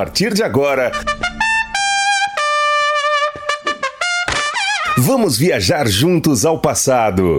partir de agora. Vamos viajar juntos ao passado.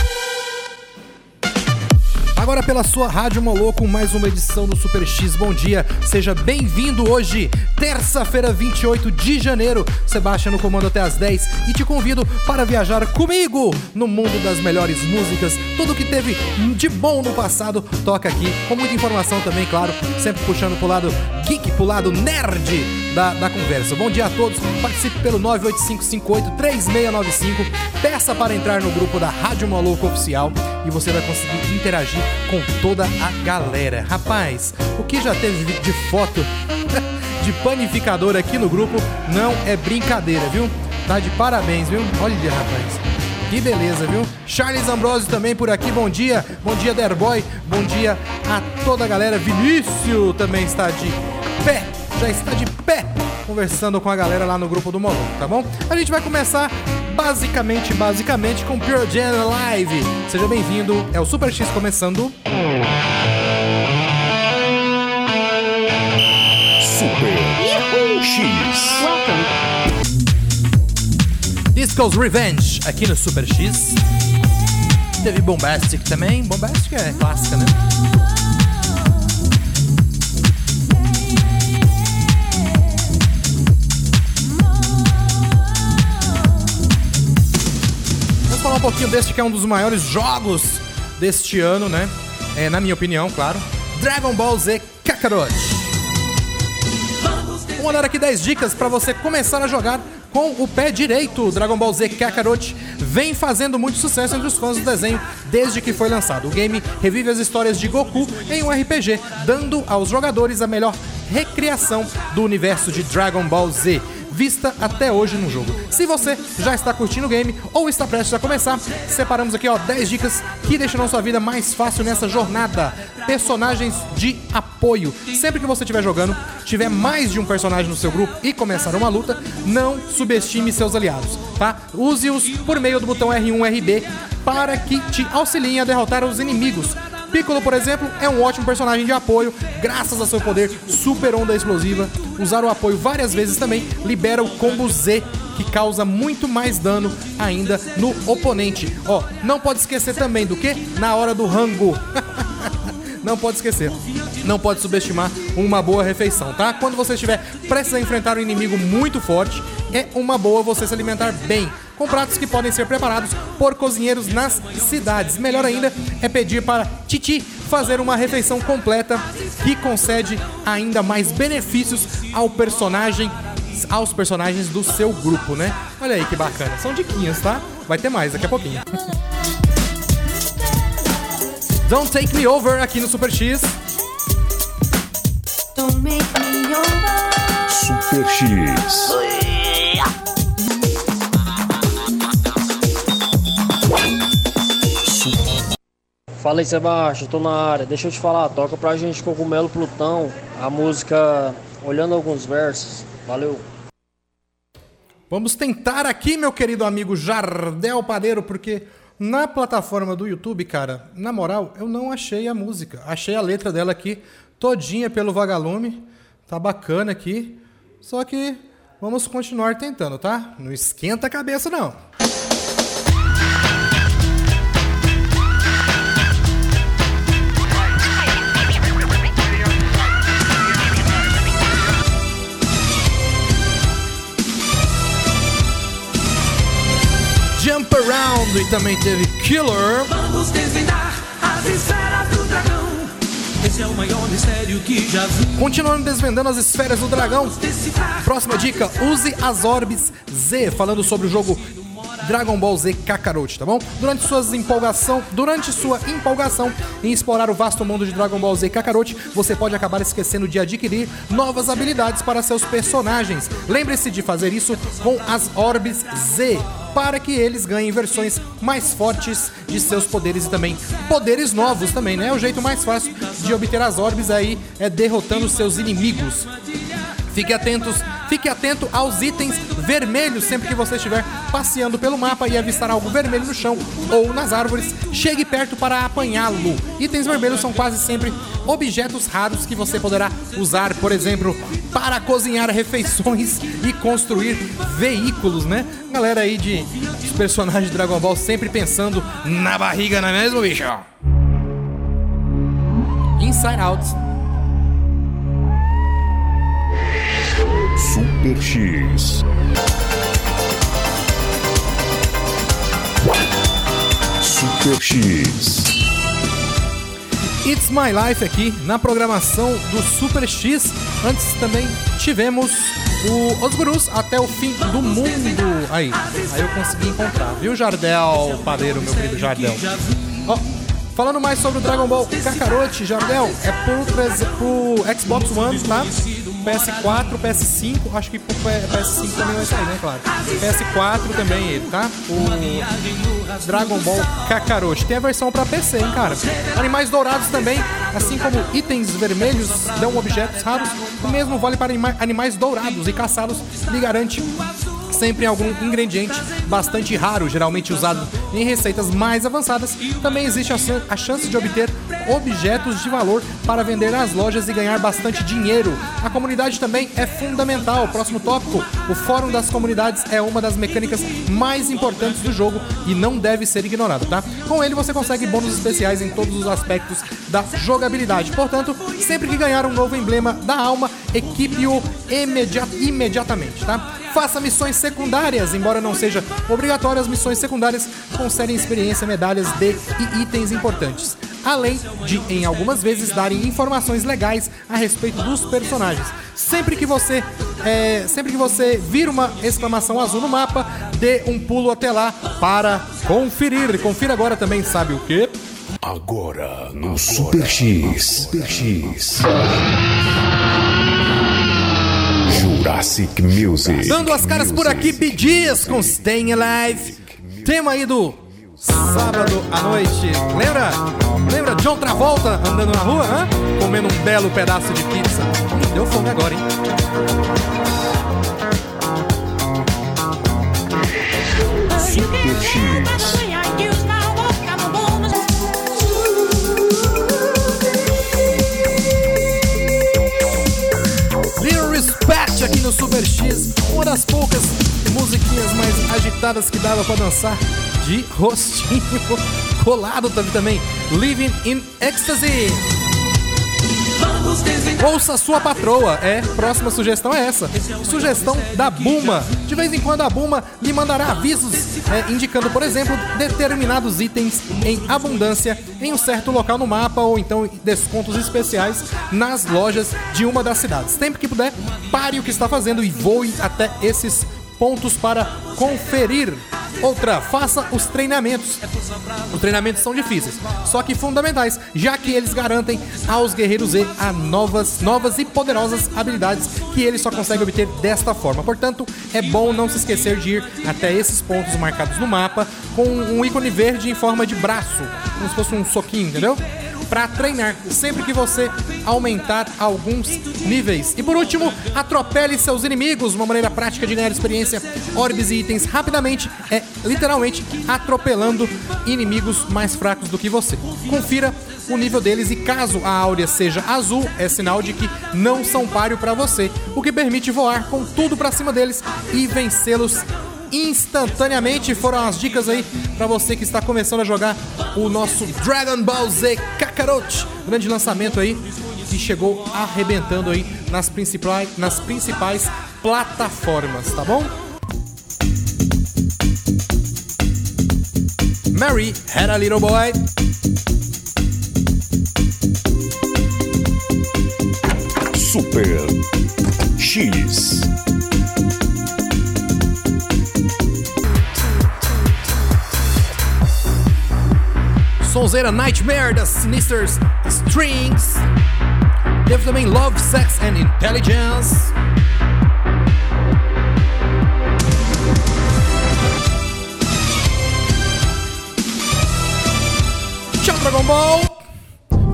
Agora pela sua Rádio Moloco, mais uma edição do Super X. Bom dia, seja bem-vindo hoje, terça-feira, 28 de janeiro. Sebastião no comando até as 10 e te convido para viajar comigo no mundo das melhores músicas. Tudo que teve de bom no passado toca aqui, com muita informação também, claro, sempre puxando pro lado geek, pro lado nerd da, da conversa. Bom dia a todos, participe pelo 985583695, peça para entrar no grupo da Rádio Maluco Oficial e você vai conseguir interagir com toda a galera. Rapaz, o que já teve de foto de panificador aqui no grupo não é brincadeira, viu? Tá de parabéns, viu? Olha, rapaz. Que beleza, viu? Charles Ambrosio também por aqui, bom dia. Bom dia, Derboy. Bom dia a toda a galera. Vinícius também está de pé, já está de pé, conversando com a galera lá no grupo do Molon, tá bom? A gente vai começar basicamente, basicamente com Pure Jam Live. Seja bem-vindo, é o Super X começando. Super X. Disco's Revenge aqui no Super X. Teve Bombastic também. Bombastic é clássica, né? Falar um pouquinho deste que é um dos maiores jogos deste ano, né? É, na minha opinião, claro. Dragon Ball Z Kakarot. Vamos dar aqui 10 dicas para você começar a jogar com o pé direito. Dragon Ball Z Kakarot vem fazendo muito sucesso entre os fãs do desenho desde que foi lançado. O game revive as histórias de Goku em um RPG, dando aos jogadores a melhor recriação do universo de Dragon Ball Z vista até hoje no jogo. Se você já está curtindo o game ou está prestes a começar, separamos aqui ó 10 dicas que deixarão sua vida mais fácil nessa jornada. Personagens de apoio. Sempre que você estiver jogando, tiver mais de um personagem no seu grupo e começar uma luta, não subestime seus aliados, tá? Use-os por meio do botão R1 RB para que te auxiliem a derrotar os inimigos. Piccolo, por exemplo, é um ótimo personagem de apoio, graças ao seu poder super onda explosiva. Usar o apoio várias vezes também libera o combo Z, que causa muito mais dano ainda no oponente. Ó, não pode esquecer também do que? Na hora do rango. Não pode esquecer. Não pode subestimar uma boa refeição, tá? Quando você estiver prestes a enfrentar um inimigo muito forte, é uma boa você se alimentar bem, com pratos que podem ser preparados por cozinheiros nas cidades. Melhor ainda é pedir para Titi fazer uma refeição completa que concede ainda mais benefícios ao personagem aos personagens do seu grupo, né? Olha aí que bacana. São diquinhas, tá? Vai ter mais daqui a pouquinho. Don't Take Me Over aqui no Super X. Don't make me over. Super X. Fala aí, Sebastião, tô na área. Deixa eu te falar, toca pra gente Cogumelo Plutão, a música Olhando Alguns Versos. Valeu. Vamos tentar aqui, meu querido amigo Jardel Padeiro, porque na plataforma do YouTube, cara, na moral, eu não achei a música. Achei a letra dela aqui, todinha pelo vagalume. Tá bacana aqui. Só que vamos continuar tentando, tá? Não esquenta a cabeça, não. Também teve Killer. Vamos desvendar as esferas do dragão. Esse é o maior mistério que já vi. Continuando desvendando as esferas do dragão. Próxima dica: use as orbes Z, falando sobre o jogo Dragon Ball Z Kakarot, tá bom? Durante, suas empolgação, durante sua empolgação em explorar o vasto mundo de Dragon Ball Z Kakarot, você pode acabar esquecendo de adquirir novas habilidades para seus personagens. Lembre-se de fazer isso com as orbes Z. Para que eles ganhem versões mais fortes de seus poderes e também poderes novos também, né? O jeito mais fácil de obter as orbes aí é derrotando seus inimigos. Fique atentos, fique atento aos itens vermelhos sempre que você estiver passeando pelo mapa e avistar algo vermelho no chão ou nas árvores. Chegue perto para apanhá-lo. Itens vermelhos são quase sempre objetos raros que você poderá usar, por exemplo, para cozinhar refeições e construir veículos, né? Galera aí de os personagens de Dragon Ball sempre pensando na barriga, não é mesmo, bicho? Inside Out. Super X. Super X. It's My Life aqui na programação do Super X. Antes também tivemos o, os gurus até o fim do mundo. Aí, aí eu consegui encontrar, viu, Jardel Padeiro, meu querido Jardel? Ó, falando mais sobre o Dragon Ball Kakarot, Jardel, é pro, pro Xbox One, tá? PS4, PS5, acho que pro P- PS5 também vai sair, né, claro. PS4 também ele, tá? O Dragon Ball Kakarot. Tem a versão pra PC, hein, cara? Animais dourados também, assim como itens vermelhos dão objetos raros, o mesmo vale para anima- animais dourados e caçá-los lhe garante sempre algum ingrediente bastante raro, geralmente usado em receitas mais avançadas. Também existe a chance de obter objetos de valor para vender nas lojas e ganhar bastante dinheiro. A comunidade também é fundamental. Próximo tópico: o Fórum das Comunidades é uma das mecânicas mais importantes do jogo e não deve ser ignorado, tá? Com ele você consegue bônus especiais em todos os aspectos da jogabilidade. Portanto, sempre que ganhar um novo emblema da alma, equipe-o imediat- imediatamente, tá? Faça missões secundárias, embora não seja obrigatório, as missões secundárias concedem experiência, medalhas de e itens importantes. Além de, em algumas vezes, darem informações legais a respeito dos personagens. Sempre que você, é, sempre que você vir uma exclamação azul no mapa, dê um pulo até lá para conferir. Confira agora também, sabe o quê? Agora no Super X. Super X. Jurassic Music. Dando as caras por aqui, Bidias com Staying Alive. Tema aí do sábado à noite. Lembra? Lembra John Travolta andando na rua, hã? Comendo um belo pedaço de pizza. Deu fome agora, hein? Super X. Little Respect aqui no Super X. Uma das poucas musiquinhas mais agitadas que dava pra dançar de rostinho colado também. também. Living in Ecstasy. Ouça sua patroa. É, próxima sugestão é essa. Sugestão da Buma. De vez em quando a Buma lhe mandará avisos é, indicando, por exemplo, determinados itens em abundância em um certo local no mapa ou então descontos especiais nas lojas de uma das cidades. Sempre que puder, pare o que está fazendo e voe até esses pontos para conferir. Outra, faça os treinamentos. Os treinamentos são difíceis, só que fundamentais, já que eles garantem aos guerreiros Z a novas, novas e poderosas habilidades que eles só conseguem obter desta forma. Portanto, é bom não se esquecer de ir até esses pontos marcados no mapa com um ícone verde em forma de braço, como se fosse um soquinho, entendeu? Para treinar sempre que você aumentar alguns níveis. E por último, atropele seus inimigos. Uma maneira prática de ganhar experiência, orbes e itens rapidamente é literalmente atropelando inimigos mais fracos do que você. Confira o nível deles e caso a áurea seja azul, é sinal de que não são páreo para você, o que permite voar com tudo para cima deles e vencê-los instantaneamente. Foram as dicas aí para você que está começando a jogar o nosso Dragon Ball Z Kakarot, grande lançamento aí que chegou arrebentando aí nas principais, nas principais plataformas, tá bom? Mary Had a Little Boy. Super X. Sonzeira Nightmare das Sinisters Strings. Teve também Love, Sex and Intelligence. Tchau, Dragon Ball!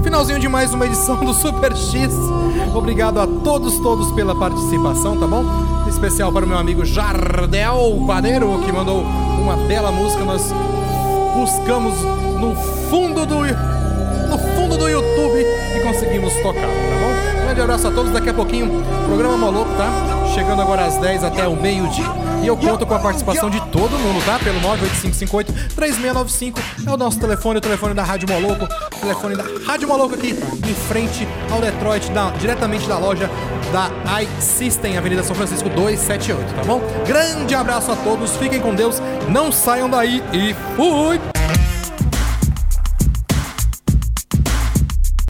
Finalzinho de mais uma edição do Super X. Obrigado a todos, todos pela participação, tá bom? Especial para o meu amigo Jardel Padeiro, que mandou uma bela música. Nós buscamos no fundo do no fundo do YouTube e conseguimos tocar, tá bom? Grande abraço a todos, daqui a pouquinho, programa Moloco, tá? Chegando agora às 10 até o meio-dia. E eu conto com a participação de todo mundo, tá? Pelo 98558-3695 é o nosso telefone, o telefone da Rádio Moloco, o telefone da Rádio Moloco aqui em frente ao Detroit, da- diretamente da loja da iSystem, Avenida São Francisco 278, tá bom? Grande abraço a todos, fiquem com Deus, não saiam daí e fui!